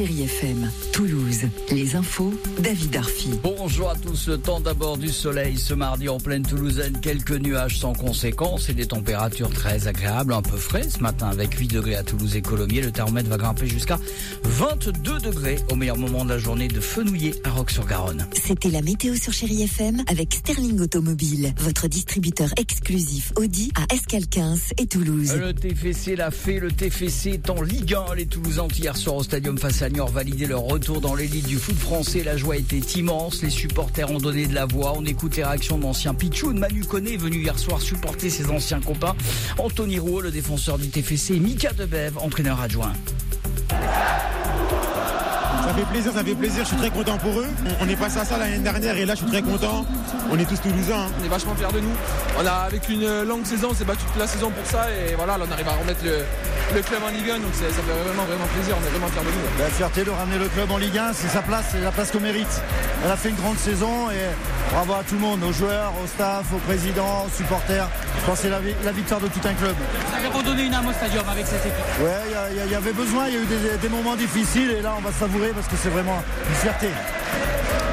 Chérie FM. Toulouse. Les infos. David Arfi. Bonjour à tous, le temps d'abord du soleil ce mardi en pleine Toulousaine, quelques nuages sans conséquence et des températures très agréables, un peu frais ce matin avec 8 degrés à Toulouse et Colomiers, le thermomètre va grimper jusqu'à 22 degrés au meilleur moment de la journée de Fenouillet à Roque-sur-Garonne. C'était la météo sur Chérie FM avec Sterling Automobile, votre distributeur exclusif Audi à Escal 15 et Toulouse. Le TFC l'a fait, le TFC est en Ligue 1, les Toulousains hier soir au stadium face à Niort validaient leur retour dans l'élite du foot français, la joie était immense, les supporters ont donné de la voix, on écoute les réactions de l'ancien Pichou, Manu Koné venu hier soir supporter ses anciens copains, Anthony Rouault, le défenseur du TFC, et Mika Debev, entraîneur adjoint. Ça fait plaisir, ça fait plaisir, je suis très content pour eux. On est passé à ça l'année dernière et là je suis très content. On est tous toulousains. hein. On est vachement fiers de nous. On a avec une longue saison, on s'est battu toute la saison pour ça et voilà, là on arrive à remettre le, le club en Ligue 1, donc ça fait vraiment vraiment plaisir, on est vraiment fiers de nous. La fierté de ramener le club en Ligue 1, c'est sa place, c'est la place qu'on mérite. On a fait une grande saison et bravo à tout le monde, aux joueurs, au staff, aux présidents, aux supporters. Je pense que c'est la, la victoire de tout un club. Vous avez redonné une âme au stadium avec cette équipe. Ouais, y y, il y avait besoin, il y a eu des, des moments difficiles et là on va savourer parce que c'est vraiment une fierté.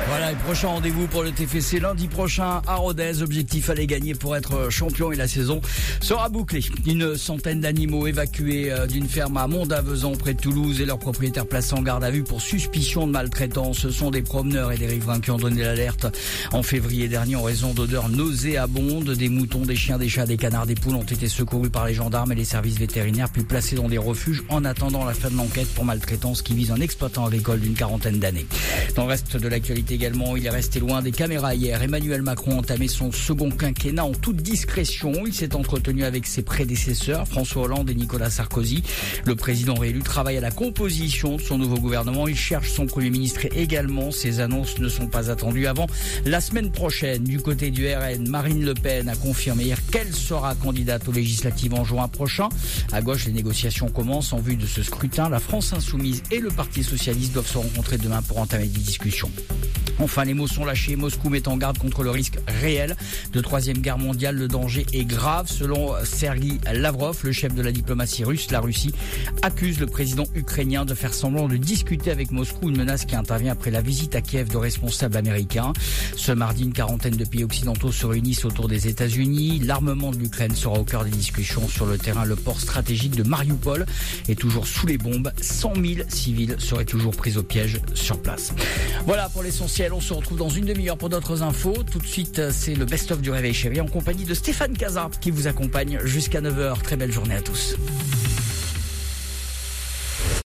Voilà, et prochain rendez-vous pour le TFC lundi prochain à Rodez. Objectif aller gagner pour être champion et la saison sera bouclée. Une centaine d'animaux évacués euh, d'une ferme à Mondavezan près de Toulouse et leurs propriétaires placés en garde à vue pour suspicion de maltraitance. Ce sont des promeneurs et des riverains qui ont donné l'alerte en février dernier en raison d'odeurs nauséabondes. Des moutons, des chiens, des chats, des canards, des poules ont été secourus par les gendarmes et les services vétérinaires puis placés dans des refuges en attendant la fin de l'enquête pour maltraitance qui vise un exploitant agricole d'une quarantaine d'années. Le de l'actualité également, il est resté loin des caméras hier. Emmanuel Macron a entamé son second quinquennat en toute discrétion. Il s'est entretenu avec ses prédécesseurs, François Hollande et Nicolas Sarkozy. Le président réélu travaille à la composition de son nouveau gouvernement. Il cherche son premier ministre également. Ces annonces ne sont pas attendues avant la semaine prochaine. Du côté du RN, Marine Le Pen a confirmé hier qu'elle sera candidate aux législatives en juin prochain. À gauche, les négociations commencent en vue de ce scrutin. La France insoumise et le Parti socialiste doivent se rencontrer demain pour entamer des discussions solution. Enfin, les mots sont lâchés. Moscou met en garde contre le risque réel de troisième guerre mondiale. Le danger est grave. Selon Sergei Lavrov, le chef de la diplomatie russe, la Russie accuse le président ukrainien de faire semblant de discuter avec Moscou, une menace qui intervient après la visite à Kiev de responsables américains. Ce mardi, une quarantaine de pays occidentaux se réunissent autour des États-Unis. L'armement de l'Ukraine sera au cœur des discussions sur le terrain. Le port stratégique de Mariupol est toujours sous les bombes. 100 000 civils seraient toujours pris au piège sur place. Voilà pour l'essentiel. On se retrouve dans une demi-heure pour d'autres infos. Tout de suite, c'est le best-of du Réveil Chéri en compagnie de Stéphane Cazard qui vous accompagne jusqu'à 9h. Très belle journée à tous.